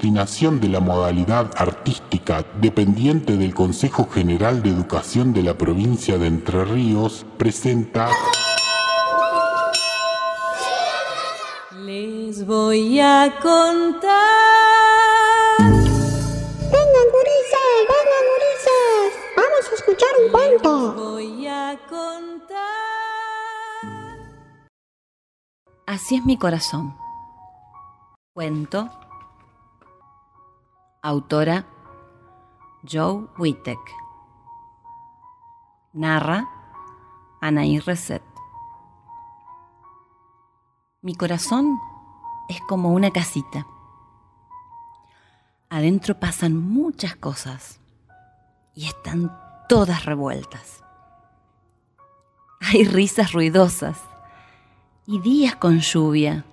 Coordinación de la modalidad artística dependiente del Consejo General de Educación de la provincia de Entre Ríos presenta Les voy a contar. Vengan, gurises, vengan, gurises. Vamos a escuchar un Les cuento. voy a contar. Así es mi corazón. Cuento. Autora Joe Wittek. Narra Anaí Reset. Mi corazón es como una casita. Adentro pasan muchas cosas y están todas revueltas. Hay risas ruidosas y días con lluvia,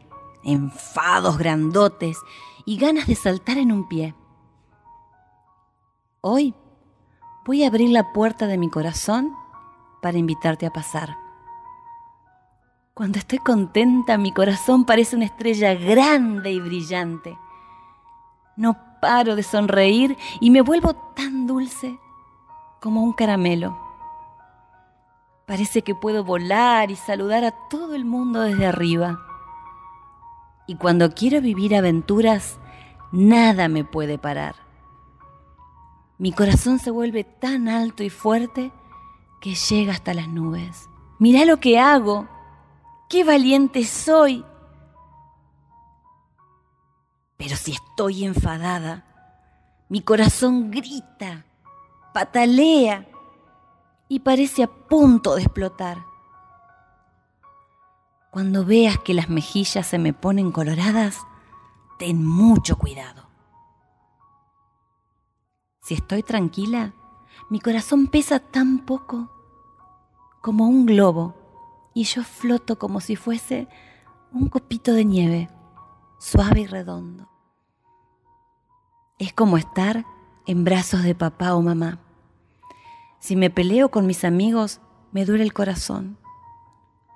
enfados grandotes y ganas de saltar en un pie. Hoy voy a abrir la puerta de mi corazón para invitarte a pasar. Cuando estoy contenta, mi corazón parece una estrella grande y brillante. No paro de sonreír y me vuelvo tan dulce como un caramelo. Parece que puedo volar y saludar a todo el mundo desde arriba. Y cuando quiero vivir aventuras, nada me puede parar. Mi corazón se vuelve tan alto y fuerte que llega hasta las nubes. Mirá lo que hago. ¡Qué valiente soy! Pero si estoy enfadada, mi corazón grita, patalea y parece a punto de explotar. Cuando veas que las mejillas se me ponen coloradas, ten mucho cuidado. Si estoy tranquila, mi corazón pesa tan poco como un globo y yo floto como si fuese un copito de nieve, suave y redondo. Es como estar en brazos de papá o mamá. Si me peleo con mis amigos, me duele el corazón.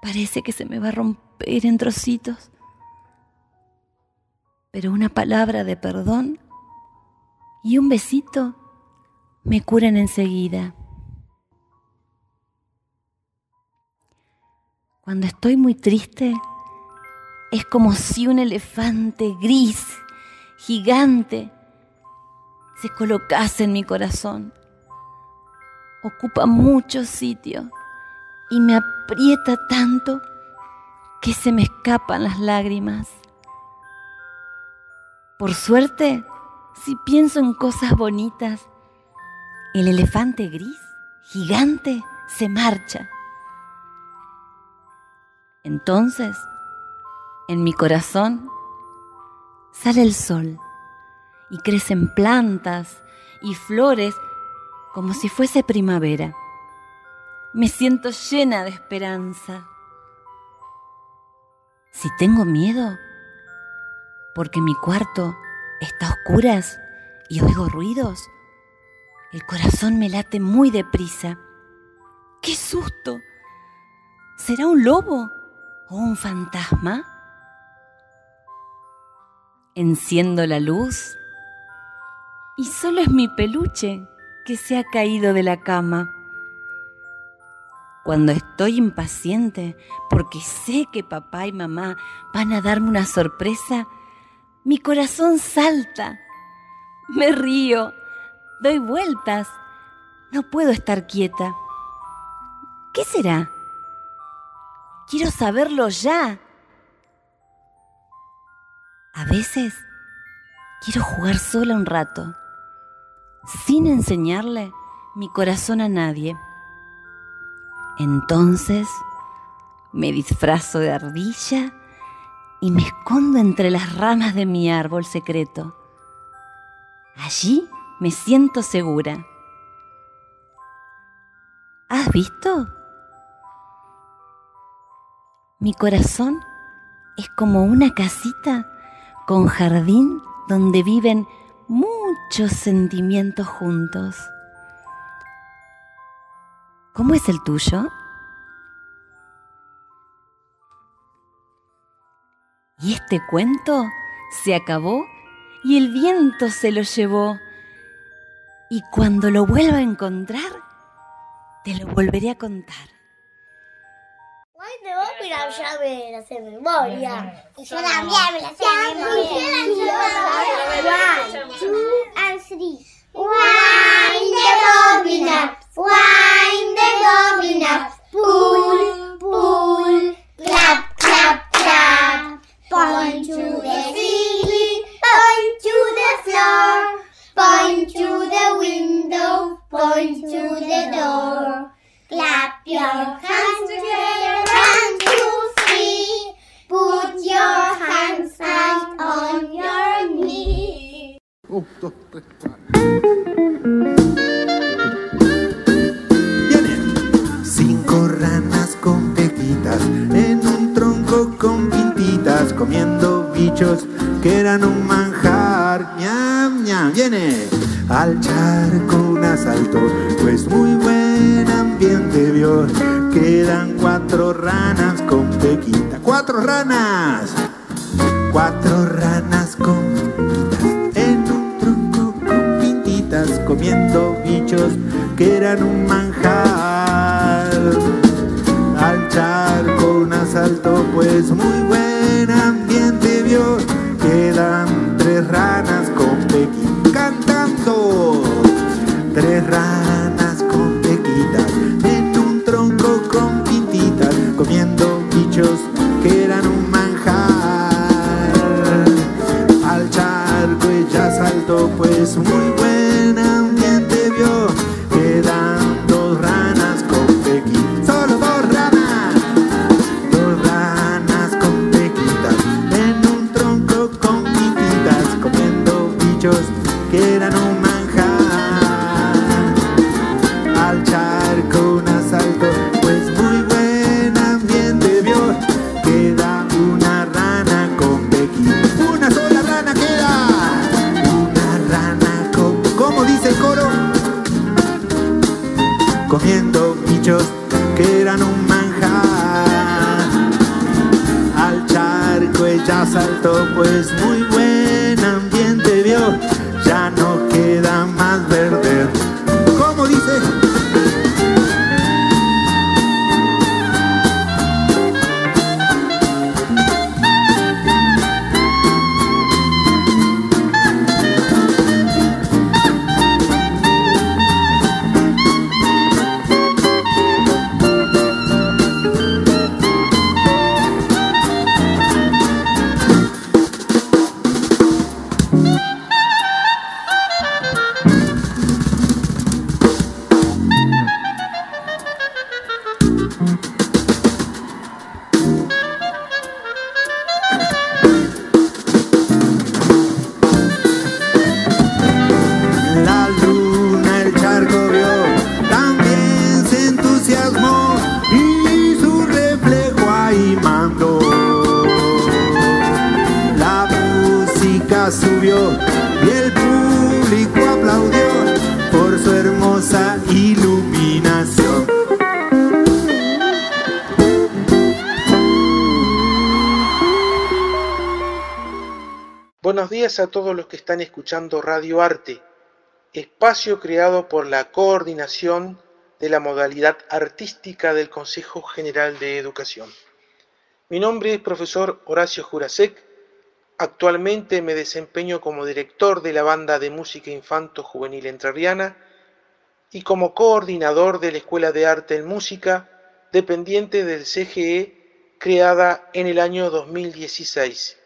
Parece que se me va a romper en trocitos. Pero una palabra de perdón y un besito me curan enseguida. Cuando estoy muy triste, es como si un elefante gris, gigante, se colocase en mi corazón. Ocupa mucho sitio y me aprieta tanto que se me escapan las lágrimas. Por suerte, si pienso en cosas bonitas, el elefante gris, gigante, se marcha. Entonces, en mi corazón sale el sol y crecen plantas y flores como si fuese primavera. Me siento llena de esperanza. Si tengo miedo, porque mi cuarto está a oscuras y oigo ruidos, el corazón me late muy deprisa. ¡Qué susto! ¿Será un lobo o un fantasma? Enciendo la luz y solo es mi peluche que se ha caído de la cama. Cuando estoy impaciente porque sé que papá y mamá van a darme una sorpresa, mi corazón salta. Me río, doy vueltas, no puedo estar quieta. ¿Qué será? Quiero saberlo ya. A veces quiero jugar sola un rato, sin enseñarle mi corazón a nadie. Entonces me disfrazo de ardilla y me escondo entre las ramas de mi árbol secreto. Allí me siento segura. ¿Has visto? Mi corazón es como una casita con jardín donde viven muchos sentimientos juntos. ¿Cómo es el tuyo? Y este cuento se acabó y el viento se lo llevó. Y cuando lo vuelva a encontrar, te lo volveré a contar. Ay, me voy a mirar, ya me la sé de memoria. Yo también me la sé de memoria. One, two, and three. Wind the bobbin up, wind the bobbin up, pull, pull, clap, clap, clap. Point to the ceiling, point to the floor, point to the window, point to the door. Clap your hands together, one, two, three. Put your hands out on your knees. Viene. Cinco ranas con pequitas en un tronco con pintitas comiendo bichos que eran un manjar. ñam ñam. Viene al charco un asalto, pues muy buen ambiente vio. Quedan cuatro ranas con pequita. Cuatro ranas. Cuatro ranas con pequitas en un tronco con pintitas comiendo bichos que eran un manjar. Al charco un asalto, pues muy buen ambiente vio. Quedan tres ranas con pequitas cantando. Tres ranas con pequitas en un tronco con pintitas comiendo bichos que eran un manjar. Al charco ella saltó, pues muy buen que eran un manjar. Al charco un asalto, pues muy buen ambiente vio. Queda una rana con pequitas. Una sola rana queda. Una rana con. ¿Cómo dice el coro? Comiendo bichos que eran un manjar. Al charco ella saltó, pues muy a todos los que están escuchando Radio Arte, espacio creado por la coordinación de la modalidad artística del Consejo General de Educación. Mi nombre es profesor Horacio Jurasek, actualmente me desempeño como director de la banda de música infanto juvenil entrerriana y como coordinador de la Escuela de Arte en Música, dependiente del CGE creada en el año 2016.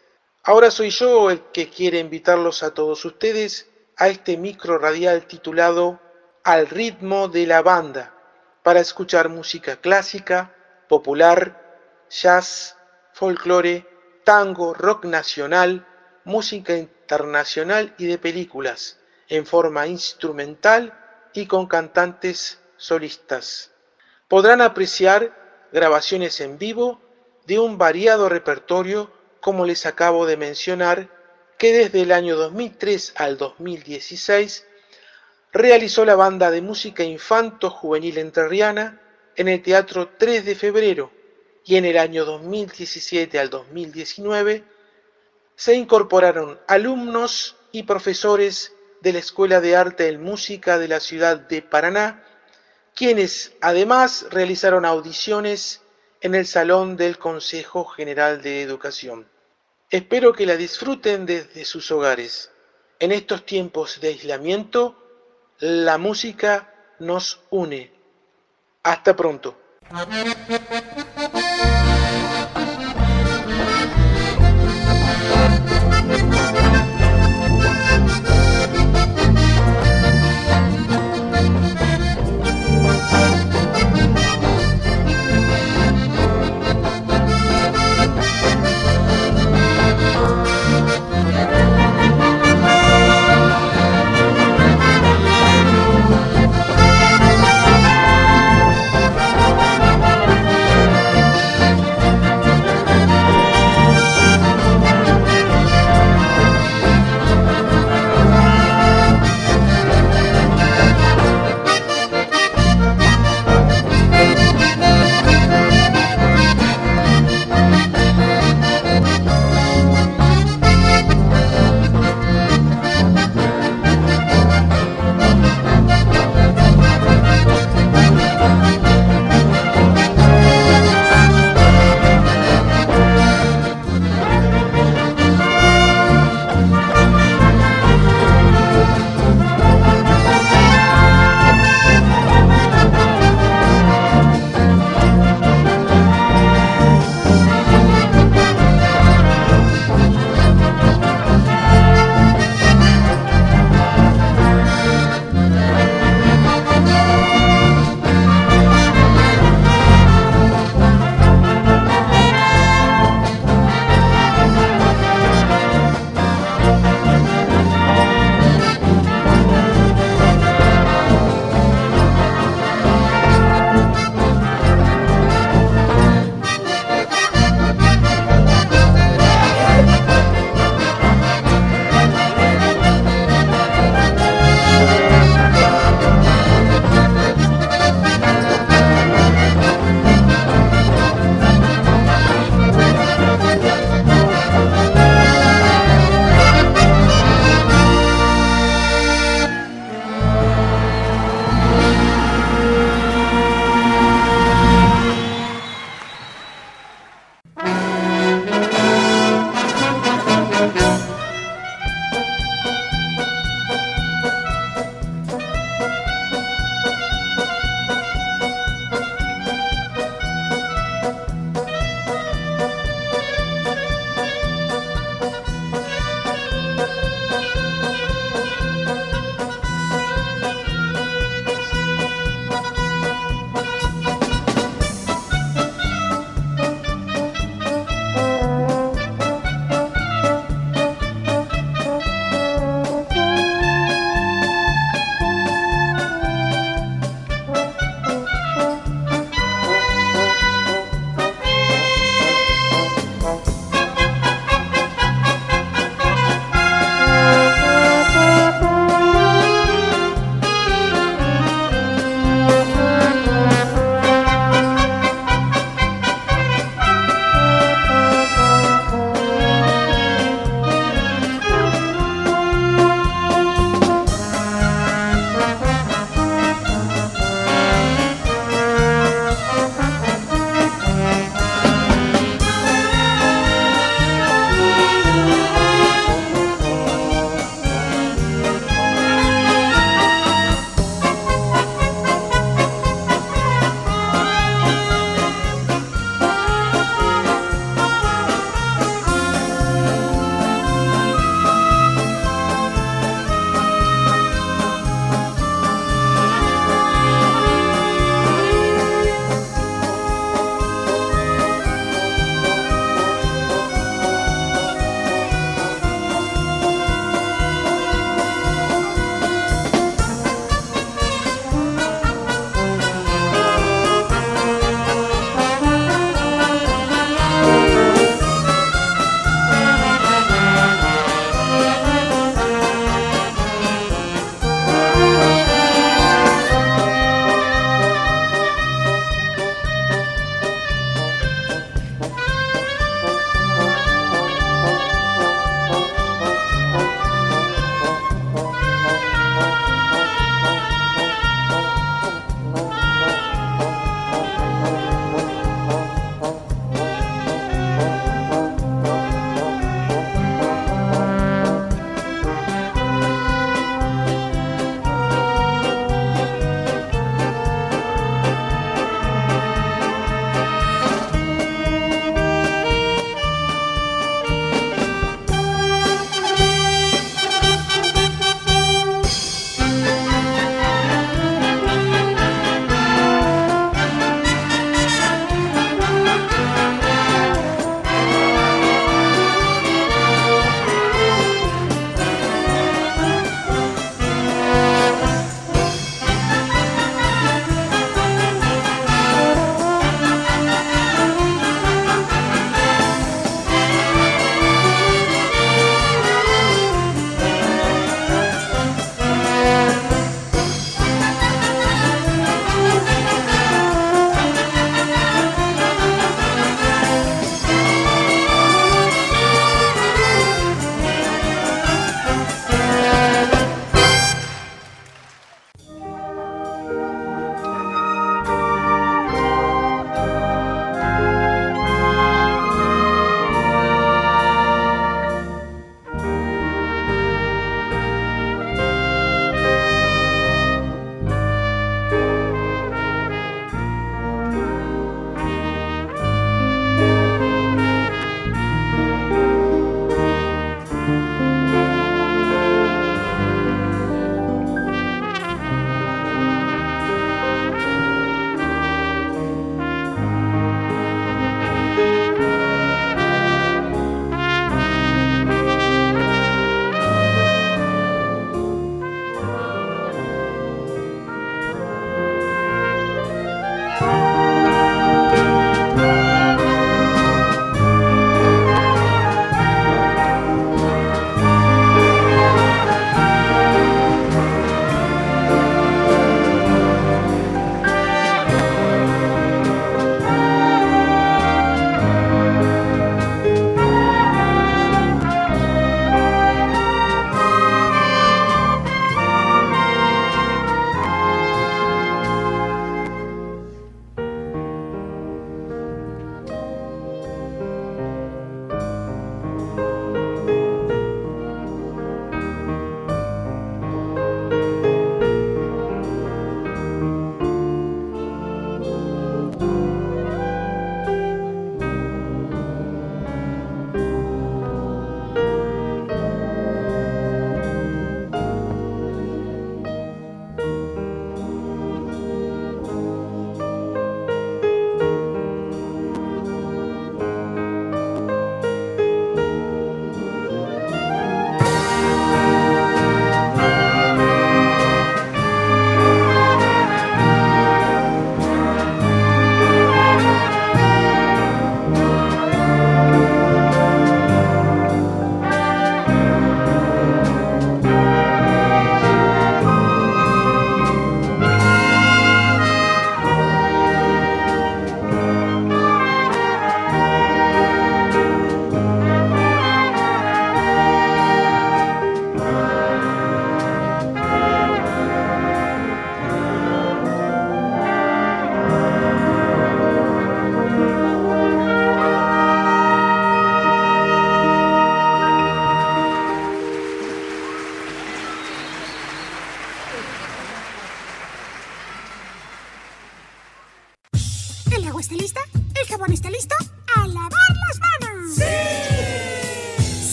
Ahora soy yo el que quiere invitarlos a todos ustedes a este micro radial titulado Al ritmo de la banda, para escuchar música clásica, popular, jazz, folclore, tango, rock nacional, música internacional y de películas, en forma instrumental y con cantantes solistas. Podrán apreciar grabaciones en vivo de un variado repertorio, como les acabo de mencionar, que desde el año 2003 al 2016 realizó la banda de música infanto-juvenil entrerriana en el Teatro 3 de Febrero y en el año 2017 al 2019 se incorporaron alumnos y profesores de la Escuela de Arte y Música de la ciudad de Paraná, quienes además realizaron audiciones en el Salón del Consejo General de Educación. Espero que la disfruten desde sus hogares. En estos tiempos de aislamiento, la música nos une. Hasta pronto.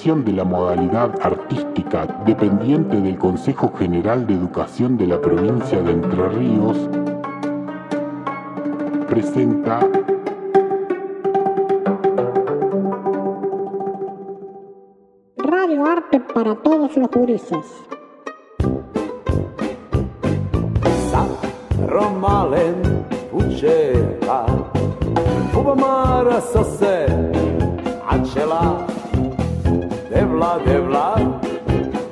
de la modalidad artística dependiente del Consejo General de Educación de la provincia de Entre Ríos, presenta Radio Arte para todos los gurises.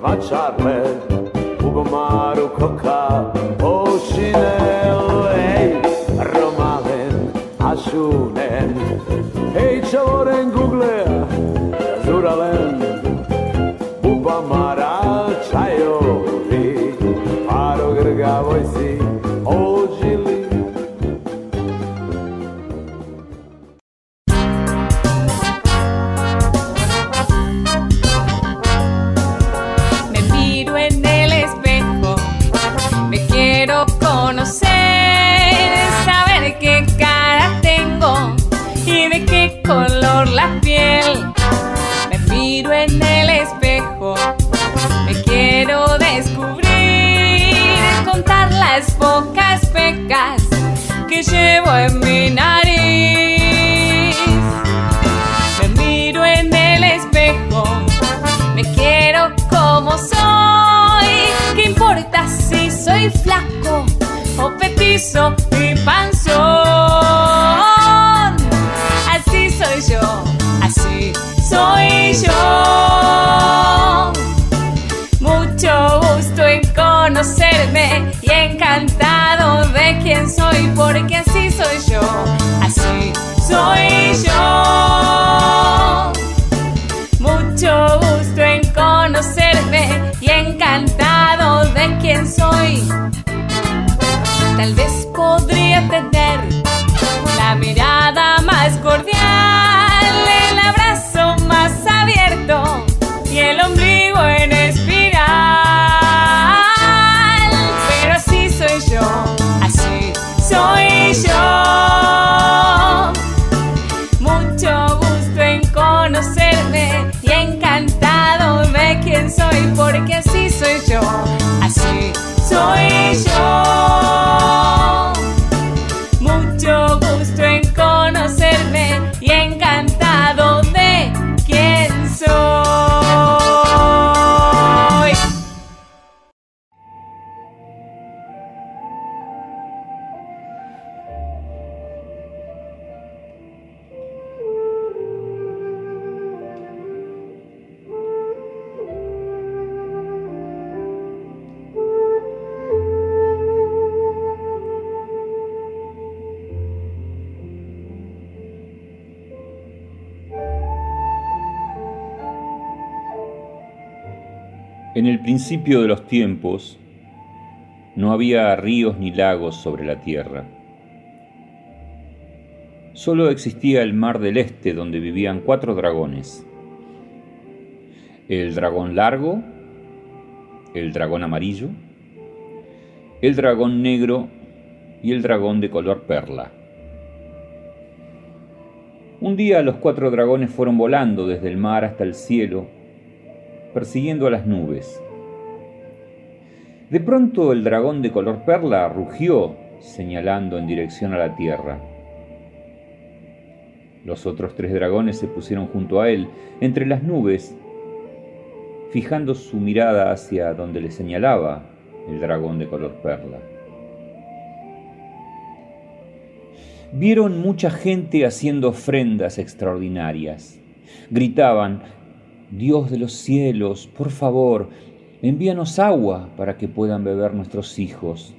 batxarre Ugo maru koka Osinel Ei, romalen Asunen Ei, txaloren guglen soy, porque así soy yo, así soy yo. principio de los tiempos no había ríos ni lagos sobre la tierra. Solo existía el mar del este donde vivían cuatro dragones. El dragón largo, el dragón amarillo, el dragón negro y el dragón de color perla. Un día los cuatro dragones fueron volando desde el mar hasta el cielo, persiguiendo a las nubes. De pronto el dragón de color perla rugió, señalando en dirección a la tierra. Los otros tres dragones se pusieron junto a él, entre las nubes, fijando su mirada hacia donde le señalaba el dragón de color perla. Vieron mucha gente haciendo ofrendas extraordinarias. Gritaban, Dios de los cielos, por favor, envíanos agua para que puedan beber nuestros hijos.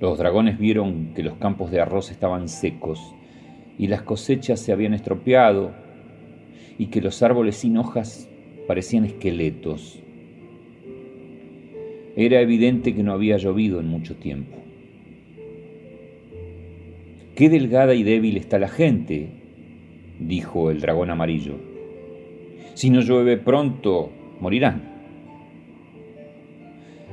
Los dragones vieron que los campos de arroz estaban secos y las cosechas se habían estropeado y que los árboles sin hojas parecían esqueletos. Era evidente que no había llovido en mucho tiempo. Qué delgada y débil está la gente, dijo el dragón amarillo. Si no llueve pronto, morirán.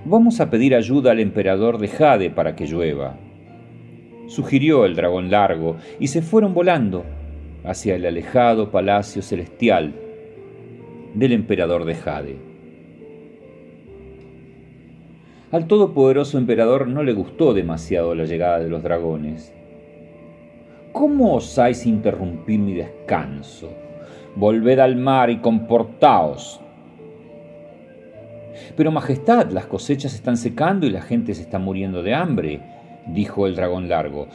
Vamos a pedir ayuda al emperador de Jade para que llueva, sugirió el dragón largo, y se fueron volando hacia el alejado palacio celestial del emperador de Jade. Al todopoderoso emperador no le gustó demasiado la llegada de los dragones. ¿Cómo osáis interrumpir mi descanso? Volved al mar y comportaos. Pero Majestad, las cosechas están secando y la gente se está muriendo de hambre, dijo el dragón largo.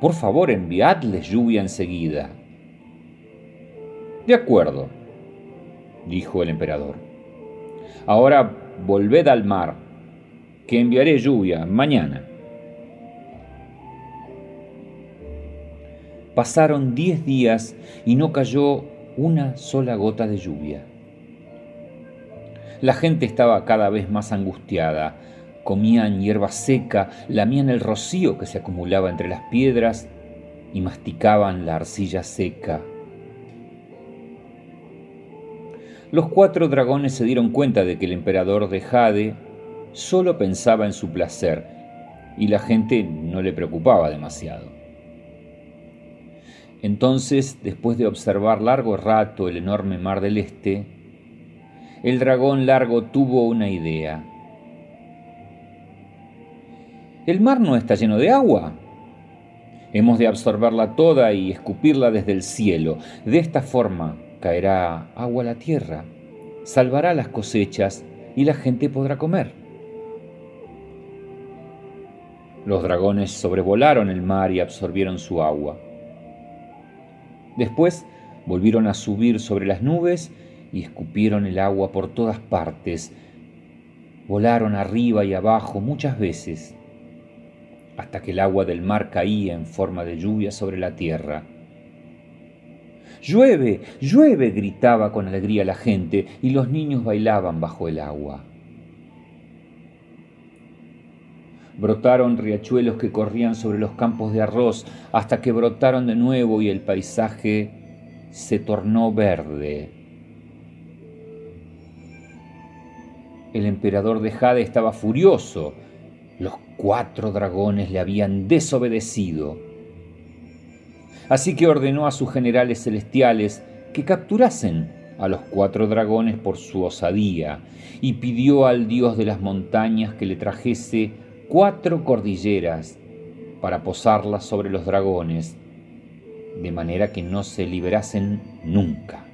Por favor, enviadles lluvia enseguida. De acuerdo, dijo el emperador. Ahora volved al mar, que enviaré lluvia mañana. Pasaron diez días y no cayó una sola gota de lluvia. La gente estaba cada vez más angustiada. Comían hierba seca, lamían el rocío que se acumulaba entre las piedras y masticaban la arcilla seca. Los cuatro dragones se dieron cuenta de que el emperador de Jade solo pensaba en su placer y la gente no le preocupaba demasiado. Entonces, después de observar largo rato el enorme mar del este, el dragón largo tuvo una idea. El mar no está lleno de agua. Hemos de absorberla toda y escupirla desde el cielo. De esta forma caerá agua a la tierra, salvará las cosechas y la gente podrá comer. Los dragones sobrevolaron el mar y absorbieron su agua. Después volvieron a subir sobre las nubes y escupieron el agua por todas partes. Volaron arriba y abajo muchas veces, hasta que el agua del mar caía en forma de lluvia sobre la tierra. Llueve, llueve, gritaba con alegría la gente, y los niños bailaban bajo el agua. Brotaron riachuelos que corrían sobre los campos de arroz hasta que brotaron de nuevo y el paisaje se tornó verde. El emperador de Jade estaba furioso. Los cuatro dragones le habían desobedecido. Así que ordenó a sus generales celestiales que capturasen a los cuatro dragones por su osadía y pidió al dios de las montañas que le trajese cuatro cordilleras para posarlas sobre los dragones, de manera que no se liberasen nunca.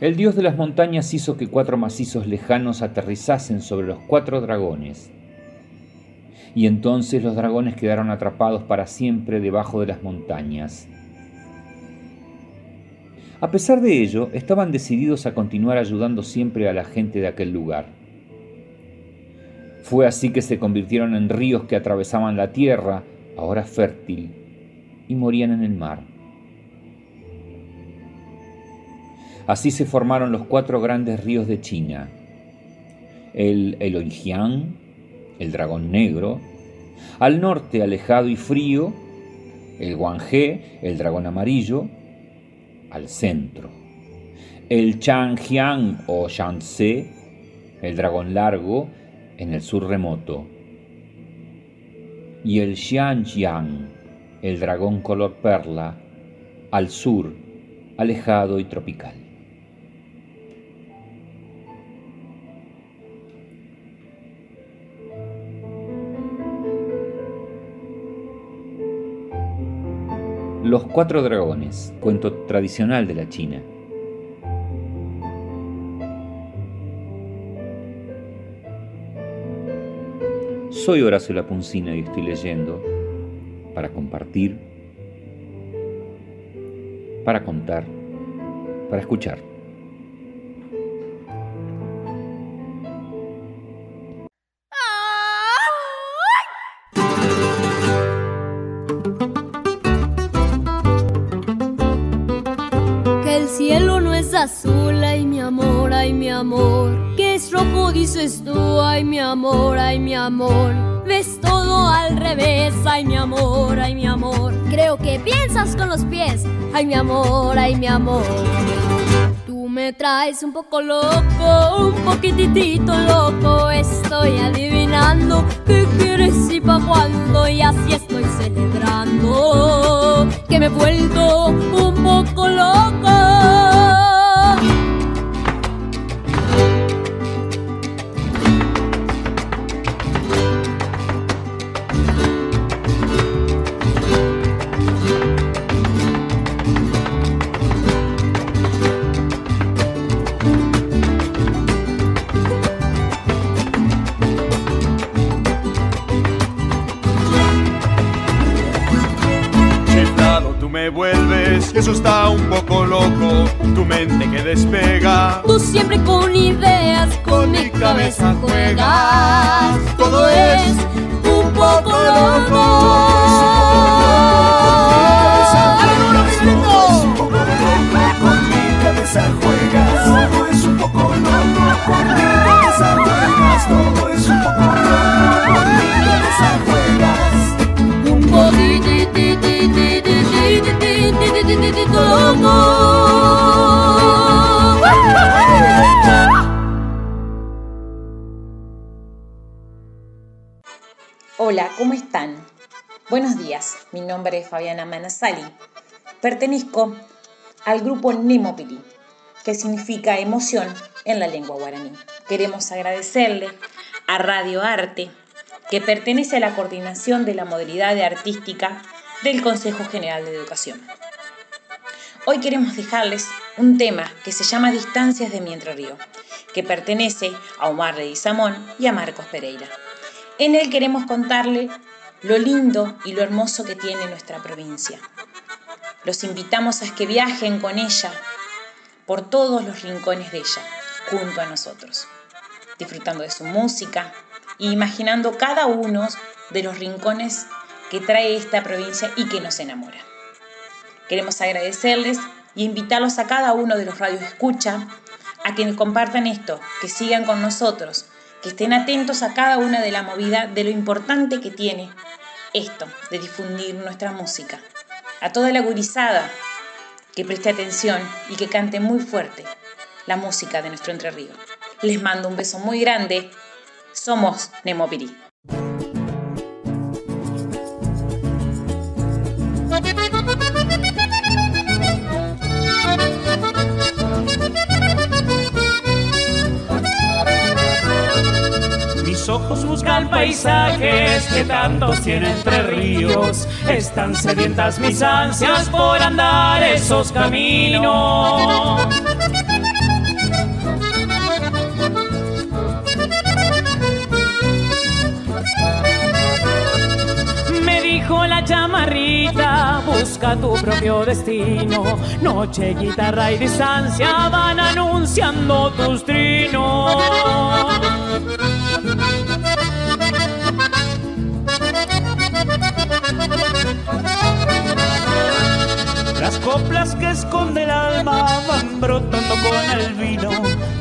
El dios de las montañas hizo que cuatro macizos lejanos aterrizasen sobre los cuatro dragones, y entonces los dragones quedaron atrapados para siempre debajo de las montañas. A pesar de ello, estaban decididos a continuar ayudando siempre a la gente de aquel lugar. Fue así que se convirtieron en ríos que atravesaban la tierra, ahora fértil, y morían en el mar. Así se formaron los cuatro grandes ríos de China. El Eloijiang, el dragón negro, al norte alejado y frío, el Guanghe, el dragón amarillo, al centro. El Changjiang o Shanxi, el dragón largo, en el sur remoto. Y el Xianjiang, el dragón color perla, al sur, alejado y tropical. Los Cuatro Dragones, cuento tradicional de la China. Soy Horacio Lapuncina y estoy leyendo para compartir, para contar, para escuchar. Con los pies, ay mi amor, ay mi amor. Tú me traes un poco loco, un poquitito loco. Estoy adivinando qué quieres y pa' cuándo, y así estoy celebrando que me he vuelto un poco loco. Me vuelves, eso está un poco loco, tu mente que despega. Tú siempre con ideas, con mi cabeza juegas. Todo es un poco loco. Con mi cabeza juegas, todo es un poco loco. Con mi cabeza juegas, todo es un poco loco. Con mi cabeza juegas. Hola, ¿cómo están? Buenos días, mi nombre es Fabiana Manasali. Pertenezco al grupo Nemopili, que significa emoción en la lengua guaraní. Queremos agradecerle a Radio Arte, que pertenece a la coordinación de la modalidad de artística del Consejo General de Educación. Hoy queremos dejarles un tema que se llama Distancias de mi Río, que pertenece a Omar Leguizamón y a Marcos Pereira. En él queremos contarle lo lindo y lo hermoso que tiene nuestra provincia. Los invitamos a que viajen con ella por todos los rincones de ella, junto a nosotros, disfrutando de su música e imaginando cada uno de los rincones que trae esta provincia y que nos enamora. Queremos agradecerles y invitarlos a cada uno de los radios escucha a que compartan esto, que sigan con nosotros, que estén atentos a cada una de la movida de lo importante que tiene esto de difundir nuestra música. A toda la gurizada que preste atención y que cante muy fuerte la música de nuestro Entre Río. Les mando un beso muy grande. Somos Nemopirí. Ojos buscan paisajes que tantos tienen entre ríos. Están sedientas mis ansias por andar esos caminos. Me dijo la chamarrita, busca tu propio destino. Noche, guitarra y distancia van anunciando tus trinos. Las coplas que esconde el alma van brotando con el vino.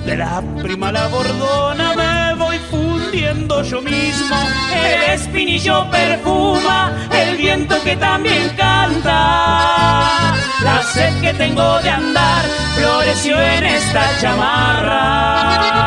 De la prima la bordona me voy fundiendo yo mismo. El espinillo perfuma, el viento que también canta. La sed que tengo de andar floreció en esta chamarra.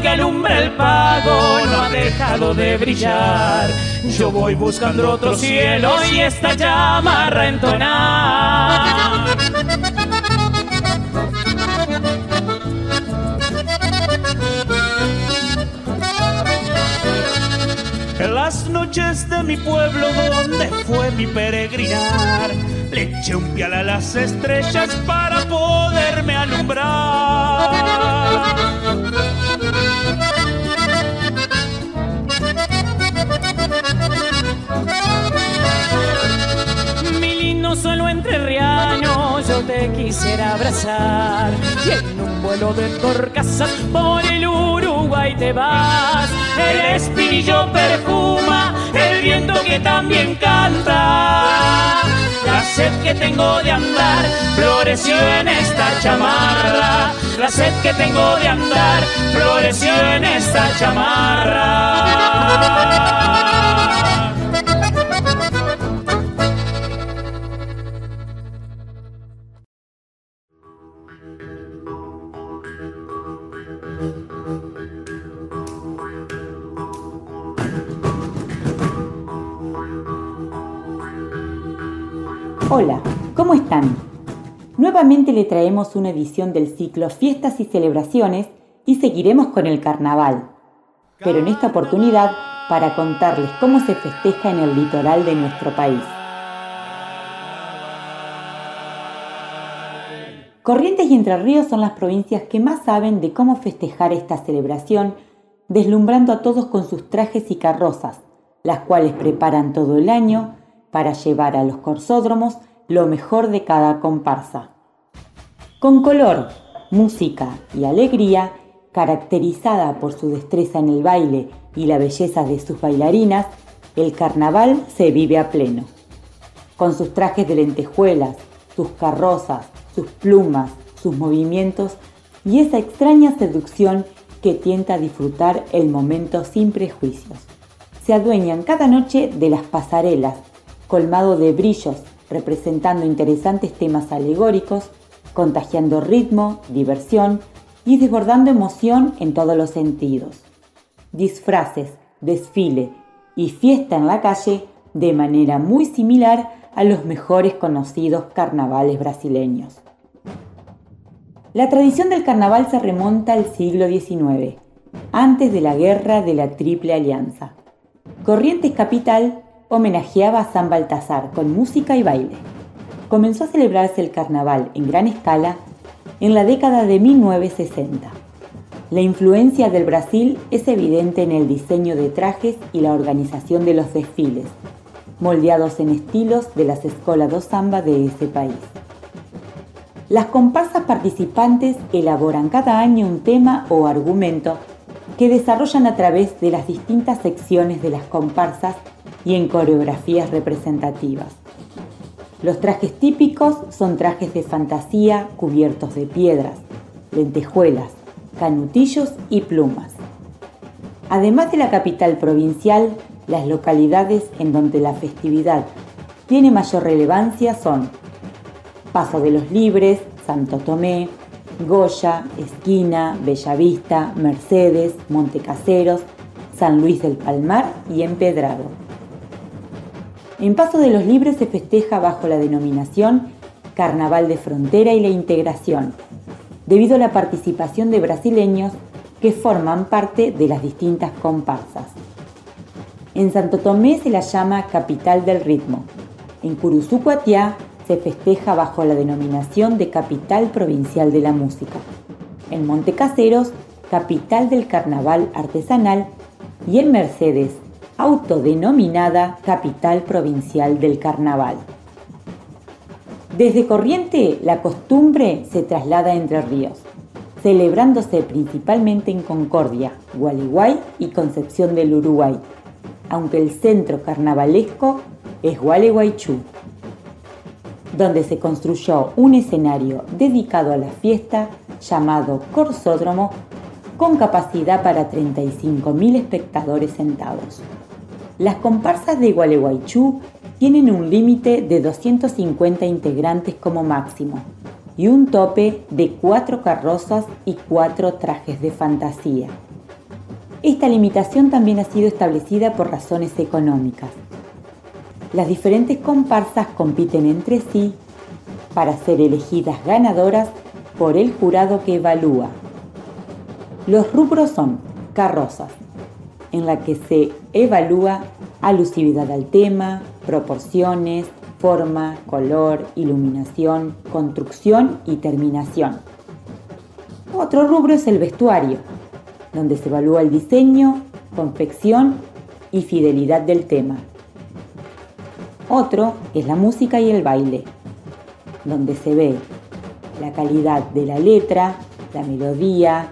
Que alumbra el pago no ha dejado de brillar. Yo voy buscando otro cielo y esta llama reentonar. En las noches de mi pueblo donde fue mi peregrinar, le eché un pial a las estrellas para quisiera abrazar. Y en un vuelo de torcasas por el Uruguay te vas. El espinillo perfuma, el viento que también canta. La sed que tengo de andar floreció en esta chamarra. La sed que tengo de andar floreció en esta chamarra. Hola, ¿cómo están? Nuevamente le traemos una edición del ciclo Fiestas y Celebraciones y seguiremos con el carnaval. Pero en esta oportunidad para contarles cómo se festeja en el litoral de nuestro país. Corrientes y Entre Ríos son las provincias que más saben de cómo festejar esta celebración, deslumbrando a todos con sus trajes y carrozas, las cuales preparan todo el año para llevar a los corsódromos lo mejor de cada comparsa. Con color, música y alegría, caracterizada por su destreza en el baile y la belleza de sus bailarinas, el carnaval se vive a pleno. Con sus trajes de lentejuelas, sus carrozas, sus plumas, sus movimientos y esa extraña seducción que tienta a disfrutar el momento sin prejuicios. Se adueñan cada noche de las pasarelas colmado de brillos, representando interesantes temas alegóricos, contagiando ritmo, diversión y desbordando emoción en todos los sentidos. Disfraces, desfile y fiesta en la calle de manera muy similar a los mejores conocidos carnavales brasileños. La tradición del carnaval se remonta al siglo XIX, antes de la guerra de la Triple Alianza. Corrientes Capital homenajeaba a San Baltasar con música y baile. Comenzó a celebrarse el carnaval en gran escala en la década de 1960. La influencia del Brasil es evidente en el diseño de trajes y la organización de los desfiles, moldeados en estilos de las escuelas do samba de ese país. Las comparsas participantes elaboran cada año un tema o argumento que desarrollan a través de las distintas secciones de las comparsas y en coreografías representativas. Los trajes típicos son trajes de fantasía cubiertos de piedras, lentejuelas, canutillos y plumas. Además de la capital provincial, las localidades en donde la festividad tiene mayor relevancia son Paso de los Libres, Santo Tomé, Goya, Esquina, Bellavista, Mercedes, Montecaseros, San Luis del Palmar y Empedrado. En Paso de los Libres se festeja bajo la denominación Carnaval de Frontera y la Integración, debido a la participación de brasileños que forman parte de las distintas comparsas. En Santo Tomé se la llama Capital del Ritmo. En Curuzucuatiá se festeja bajo la denominación de Capital Provincial de la Música. En Montecaseros, Capital del Carnaval Artesanal. Y en Mercedes, autodenominada Capital Provincial del Carnaval. Desde Corriente, la costumbre se traslada entre ríos, celebrándose principalmente en Concordia, Gualeguay y Concepción del Uruguay, aunque el centro carnavalesco es Gualeguaychú, donde se construyó un escenario dedicado a la fiesta llamado Corsódromo con capacidad para 35.000 espectadores sentados. Las comparsas de Gualeguaychú tienen un límite de 250 integrantes como máximo, y un tope de cuatro carrozas y cuatro trajes de fantasía. Esta limitación también ha sido establecida por razones económicas. Las diferentes comparsas compiten entre sí para ser elegidas ganadoras por el jurado que evalúa. Los rubros son carrozas, en la que se evalúa alusividad al tema, proporciones, forma, color, iluminación, construcción y terminación. Otro rubro es el vestuario, donde se evalúa el diseño, confección y fidelidad del tema. Otro es la música y el baile, donde se ve la calidad de la letra, la melodía,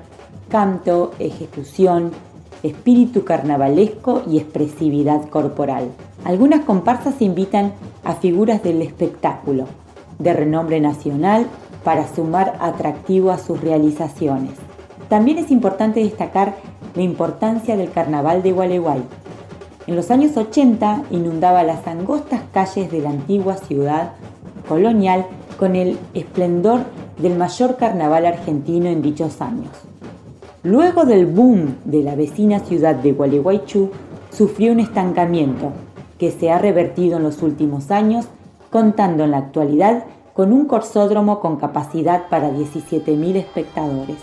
canto, ejecución, espíritu carnavalesco y expresividad corporal. Algunas comparsas invitan a figuras del espectáculo, de renombre nacional, para sumar atractivo a sus realizaciones. También es importante destacar la importancia del carnaval de Gualeguay. En los años 80 inundaba las angostas calles de la antigua ciudad colonial con el esplendor del mayor carnaval argentino en dichos años. Luego del boom de la vecina ciudad de Gualeguaychú, sufrió un estancamiento que se ha revertido en los últimos años, contando en la actualidad con un corsódromo con capacidad para 17.000 espectadores.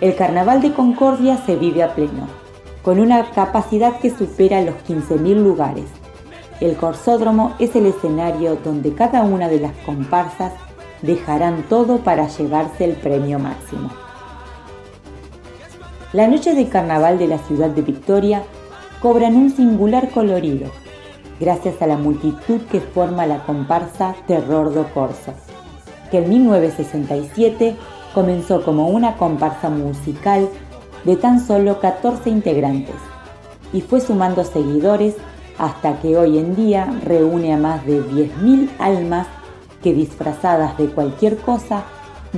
El Carnaval de Concordia se vive a pleno, con una capacidad que supera los 15.000 lugares. El corsódromo es el escenario donde cada una de las comparsas dejarán todo para llevarse el premio máximo. La noche de carnaval de la ciudad de Victoria cobran un singular colorido, gracias a la multitud que forma la comparsa Terror do Corso, que en 1967 comenzó como una comparsa musical de tan solo 14 integrantes y fue sumando seguidores hasta que hoy en día reúne a más de 10.000 almas que disfrazadas de cualquier cosa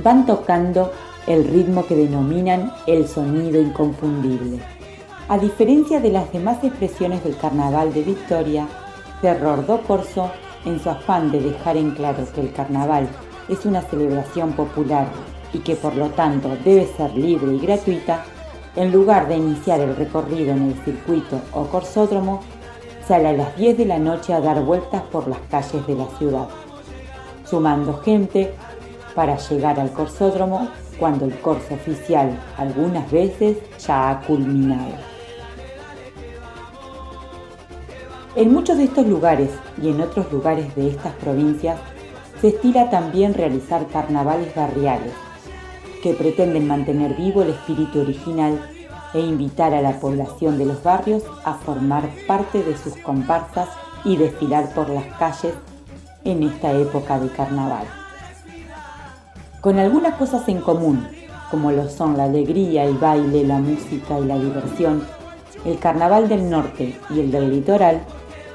van tocando el ritmo que denominan el sonido inconfundible. A diferencia de las demás expresiones del Carnaval de Victoria, Terror do Corso, en su afán de dejar en claro que el carnaval es una celebración popular y que por lo tanto debe ser libre y gratuita, en lugar de iniciar el recorrido en el circuito o corsódromo, sale a las 10 de la noche a dar vueltas por las calles de la ciudad sumando gente para llegar al corsódromo cuando el corso oficial algunas veces ya ha culminado. En muchos de estos lugares y en otros lugares de estas provincias se estila también realizar carnavales barriales que pretenden mantener vivo el espíritu original e invitar a la población de los barrios a formar parte de sus comparsas y desfilar por las calles en esta época de carnaval. Con algunas cosas en común, como lo son la alegría, el baile, la música y la diversión, el carnaval del norte y el del litoral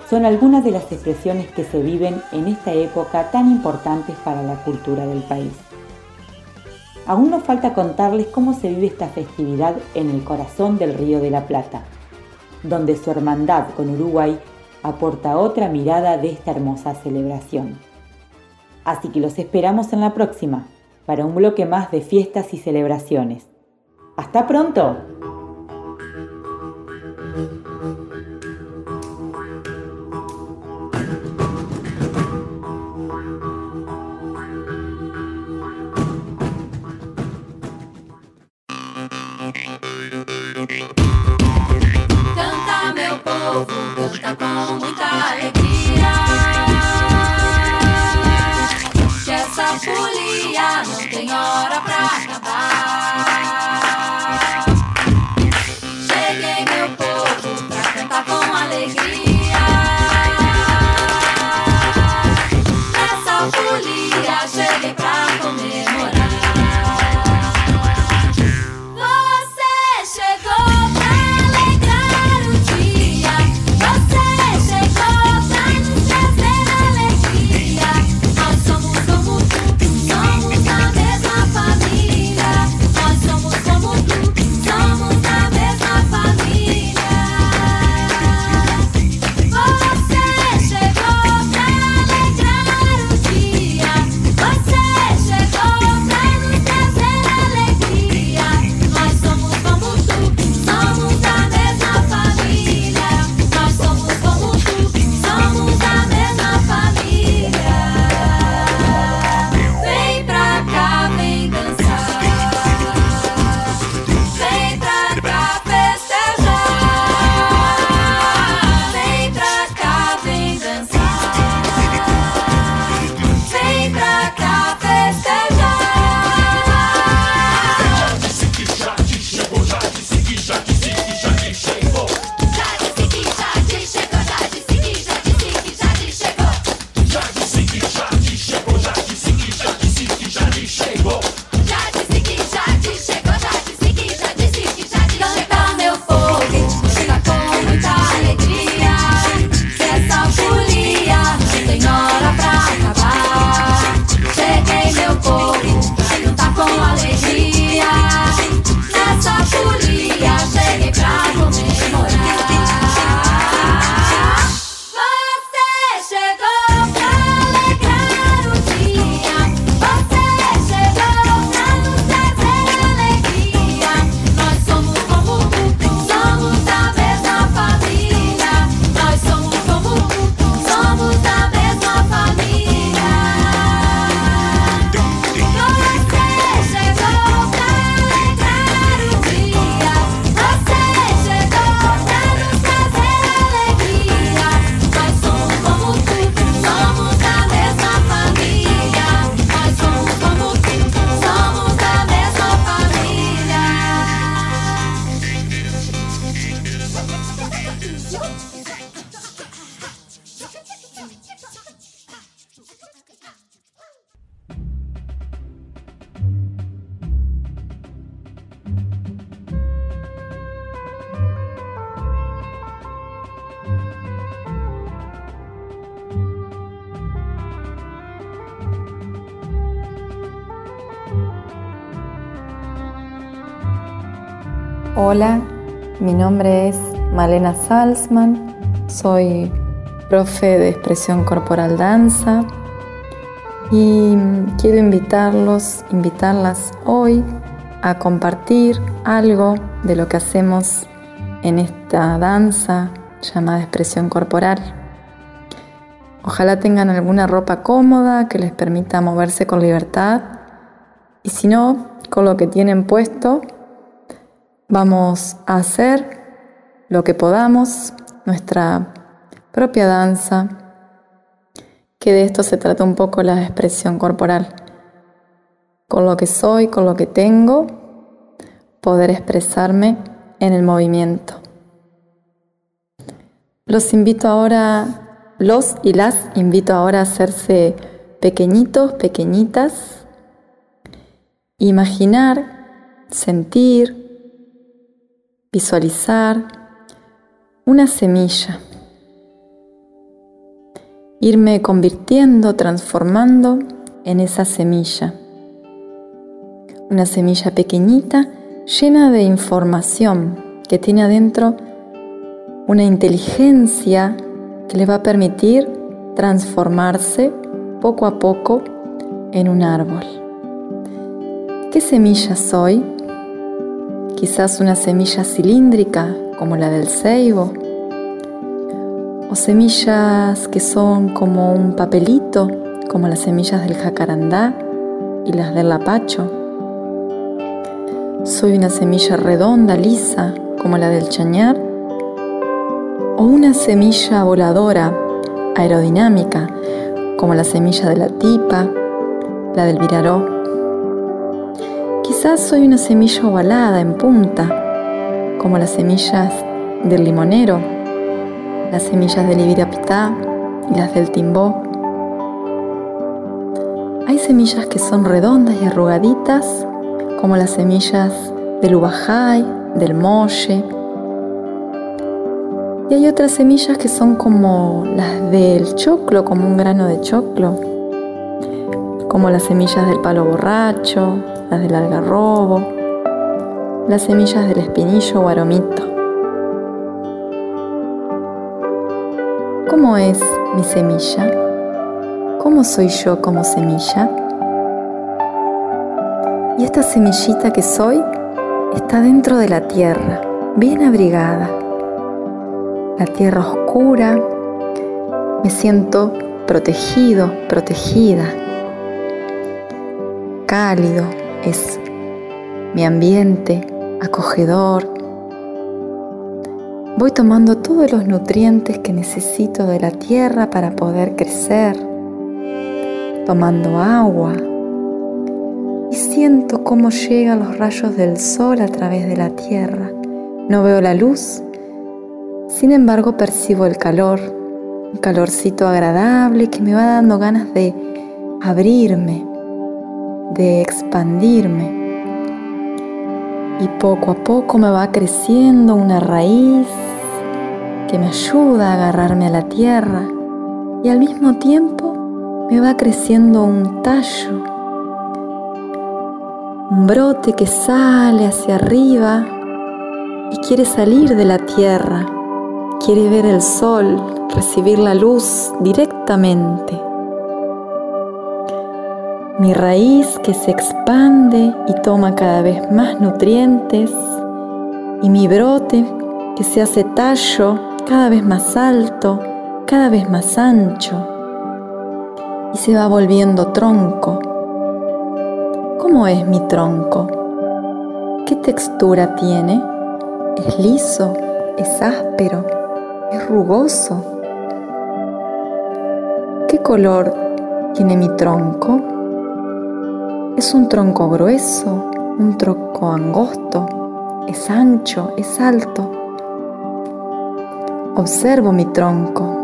son algunas de las expresiones que se viven en esta época tan importantes para la cultura del país. Aún nos falta contarles cómo se vive esta festividad en el corazón del Río de la Plata, donde su hermandad con Uruguay aporta otra mirada de esta hermosa celebración. Así que los esperamos en la próxima, para un bloque más de fiestas y celebraciones. ¡Hasta pronto! Hola, mi nombre es Malena Salzman, soy profe de expresión corporal danza y quiero invitarlos, invitarlas hoy a compartir algo de lo que hacemos en esta danza llamada expresión corporal. Ojalá tengan alguna ropa cómoda que les permita moverse con libertad y si no, con lo que tienen puesto, vamos a hacer lo que podamos, nuestra propia danza, que de esto se trata un poco la expresión corporal. Con lo que soy, con lo que tengo, poder expresarme en el movimiento. Los invito ahora, los y las invito ahora a hacerse pequeñitos, pequeñitas, imaginar, sentir, visualizar una semilla irme convirtiendo, transformando en esa semilla. Una semilla pequeñita llena de información que tiene adentro una inteligencia que le va a permitir transformarse poco a poco en un árbol. ¿Qué semilla soy? Quizás una semilla cilíndrica como la del ceibo, o semillas que son como un papelito, como las semillas del jacarandá y las del lapacho. Soy una semilla redonda, lisa, como la del chañar, o una semilla voladora, aerodinámica, como la semilla de la tipa, la del viraró. Quizás soy una semilla ovalada en punta, como las semillas del limonero las semillas del ibirapitá y las del timbó. Hay semillas que son redondas y arrugaditas, como las semillas del ubajay, del molle. Y hay otras semillas que son como las del choclo, como un grano de choclo, como las semillas del palo borracho, del algarrobo, las semillas del espinillo o aromito. ¿Cómo es mi semilla? ¿Cómo soy yo como semilla? Y esta semillita que soy está dentro de la tierra, bien abrigada. La tierra oscura, me siento protegido, protegida. Cálido es mi ambiente, acogedor, Voy tomando todos los nutrientes que necesito de la tierra para poder crecer, tomando agua y siento cómo llegan los rayos del sol a través de la tierra. No veo la luz, sin embargo percibo el calor, un calorcito agradable que me va dando ganas de abrirme, de expandirme. Y poco a poco me va creciendo una raíz que me ayuda a agarrarme a la tierra. Y al mismo tiempo me va creciendo un tallo, un brote que sale hacia arriba y quiere salir de la tierra, quiere ver el sol, recibir la luz directamente mi raíz que se expande y toma cada vez más nutrientes y mi brote que se hace tallo cada vez más alto, cada vez más ancho y se va volviendo tronco. ¿Cómo es mi tronco? ¿Qué textura tiene? ¿Es liso? ¿Es áspero? ¿Es rugoso? ¿Qué color tiene mi tronco? Es un tronco grueso, un tronco angosto, es ancho, es alto. Observo mi tronco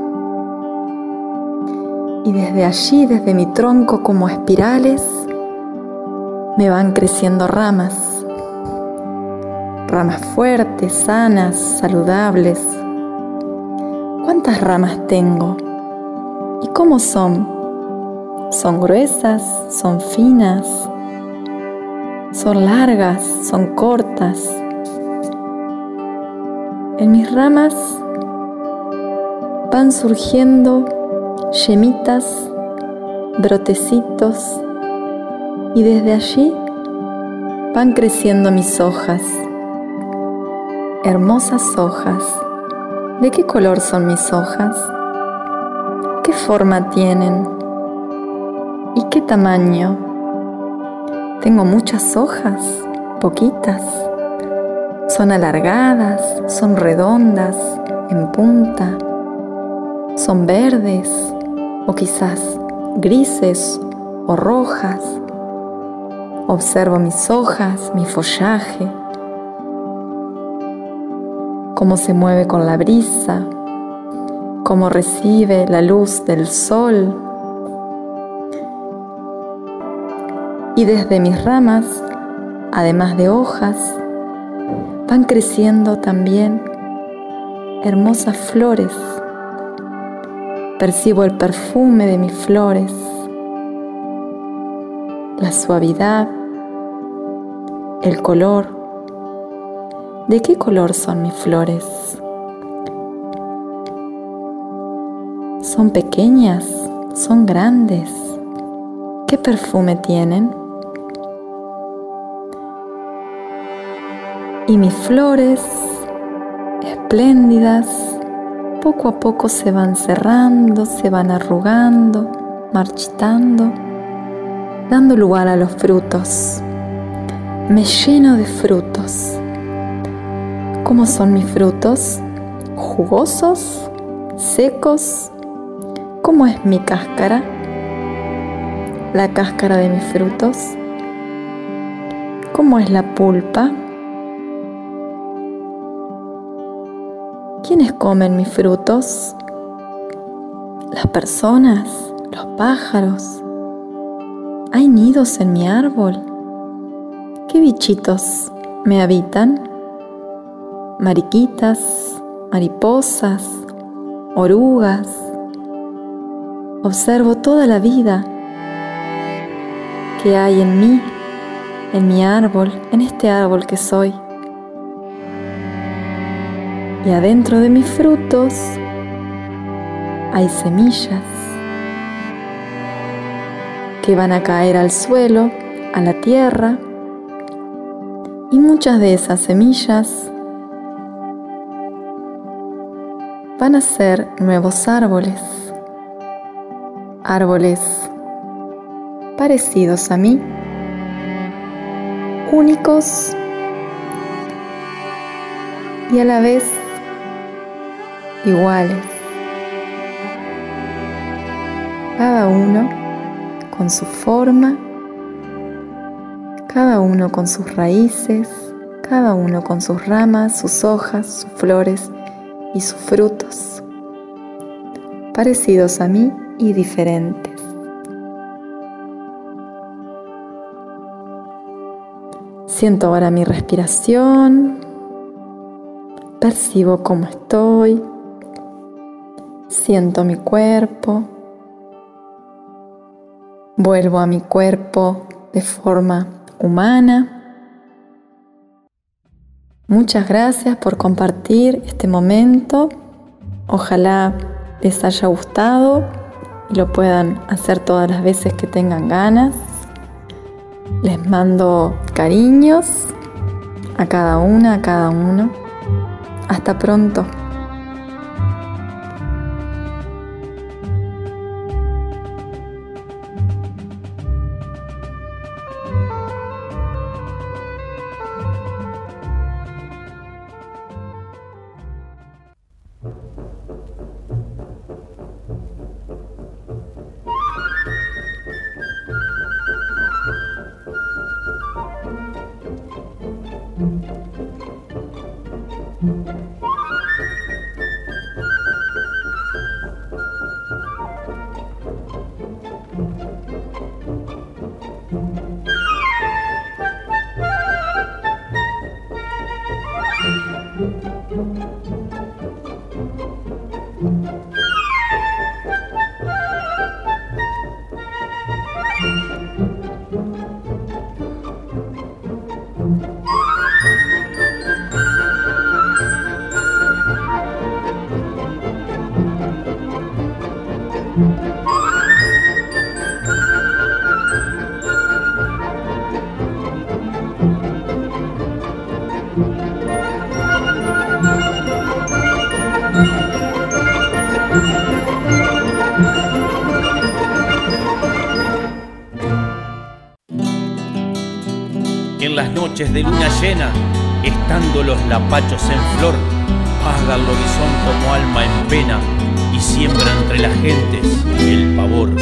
y desde allí, desde mi tronco como espirales, me van creciendo ramas. Ramas fuertes, sanas, saludables. ¿Cuántas ramas tengo? ¿Y cómo son? Son gruesas, son finas, son largas, son cortas. En mis ramas van surgiendo yemitas, brotecitos y desde allí van creciendo mis hojas. Hermosas hojas. ¿De qué color son mis hojas? ¿Qué forma tienen? ¿Y qué tamaño? Tengo muchas hojas, poquitas. Son alargadas, son redondas, en punta. Son verdes o quizás grises o rojas. Observo mis hojas, mi follaje, cómo se mueve con la brisa, cómo recibe la luz del sol. Y desde mis ramas, además de hojas, van creciendo también hermosas flores. Percibo el perfume de mis flores, la suavidad, el color. ¿De qué color son mis flores? ¿Son pequeñas? ¿Son grandes? ¿Qué perfume tienen? Y mis flores, espléndidas, poco a poco se van cerrando, se van arrugando, marchitando, dando lugar a los frutos. Me lleno de frutos. ¿Cómo son mis frutos? ¿Jugosos? ¿Secos? ¿Cómo es mi cáscara? La cáscara de mis frutos. ¿Cómo es la pulpa? ¿Quiénes comen mis frutos? Las personas, los pájaros. ¿Hay nidos en mi árbol? ¿Qué bichitos me habitan? Mariquitas, mariposas, orugas. Observo toda la vida que hay en mí, en mi árbol, en este árbol que soy. Y adentro de mis frutos hay semillas que van a caer al suelo, a la tierra, y muchas de esas semillas van a ser nuevos árboles, árboles parecidos a mí, únicos y a la vez iguales. Cada uno con su forma, cada uno con sus raíces, cada uno con sus ramas, sus hojas, sus flores y sus frutos, parecidos a mí y diferentes. Siento ahora mi respiración, percibo cómo estoy, siento mi cuerpo, vuelvo a mi cuerpo de forma humana. Muchas gracias por compartir este momento. Ojalá les haya gustado y lo puedan hacer todas las veces que tengan ganas. Les mando cariños a cada una, a cada uno. Hasta pronto. De luna llena, estando los lapachos en flor, paga el lobizón como alma en pena y siembra entre las gentes el pavor.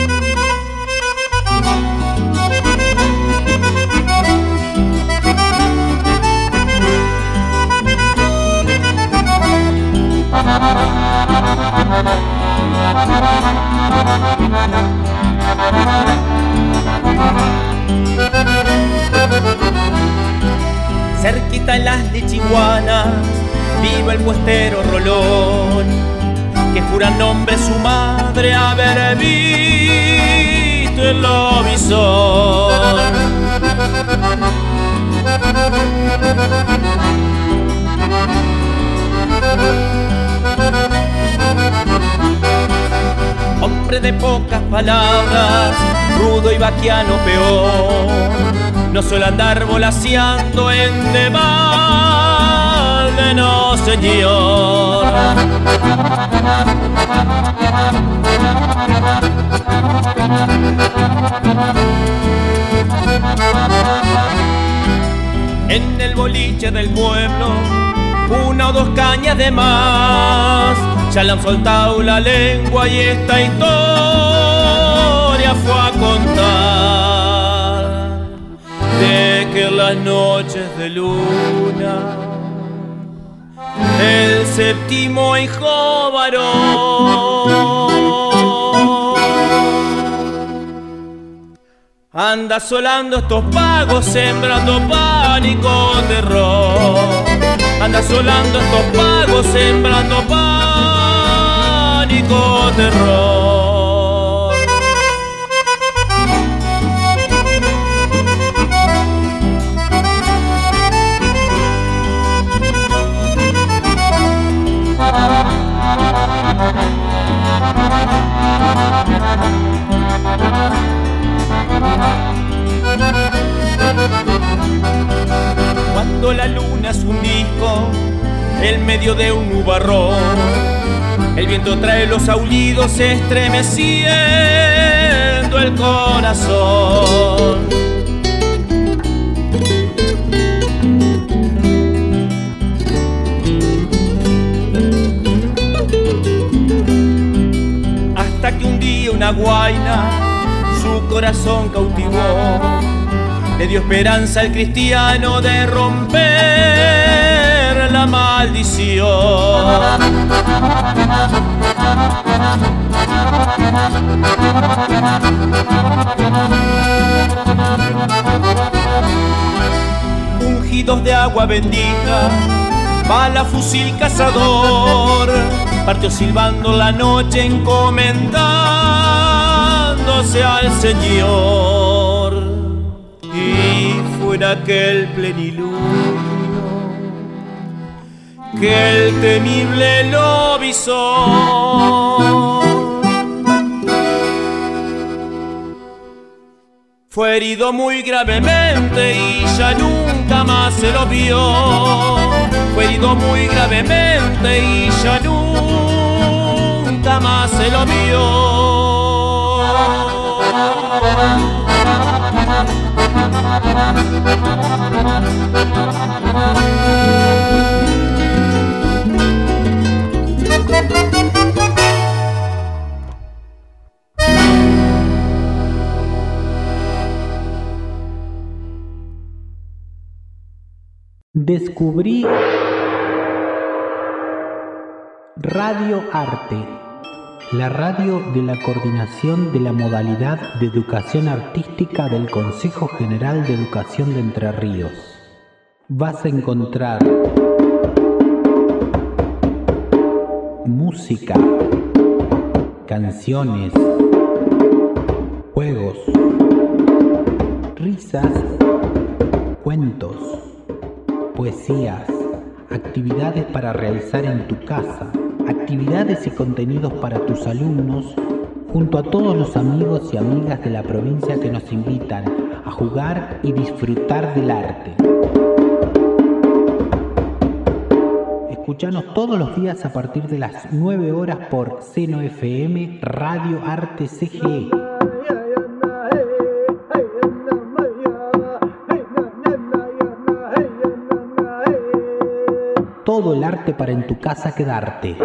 Cerquita en las lichiguanas vive el puestero Rolón, que jura nombre su madre haber visto el lobizón. Hombre de pocas palabras, rudo y vaquiano peor, no suele andar volaseando en de no señor. En el boliche del pueblo, una o dos cañas de más, ya le han soltado la lengua y esta historia fue a contar de que en las noches de luna. El séptimo hijo varón. Anda solando estos pagos sembrando pánico terror. Anda solando estos pagos sembrando pánico terror Cuando la luna es un disco en medio de un nubarrón, el viento trae los aullidos estremeciendo el corazón. Que un día una guaina su corazón cautivó le dio esperanza al cristiano de romper la maldición. Ungidos de agua bendita, bala fusil cazador, partió silbando la noche encomendándose al Señor y fue en aquel plenilunio que el temible lobizón fue herido muy gravemente y ya nunca más se lo vio. Fue herido muy gravemente y ya nunca más se lo Descubrí Radio Arte, la radio de la coordinación de la modalidad de educación artística del Consejo General de Educación de Entre Ríos. Vas a encontrar música, canciones, juegos, risas, cuentos, poesías, actividades para realizar en tu casa, actividades y contenidos para tus alumnos, junto a todos los amigos y amigas de la provincia que nos invitan a jugar y disfrutar del arte. Escuchanos todos los días a partir de las 9 horas por Seno FM Radio Arte. CGE. Para en tu casa quedarte.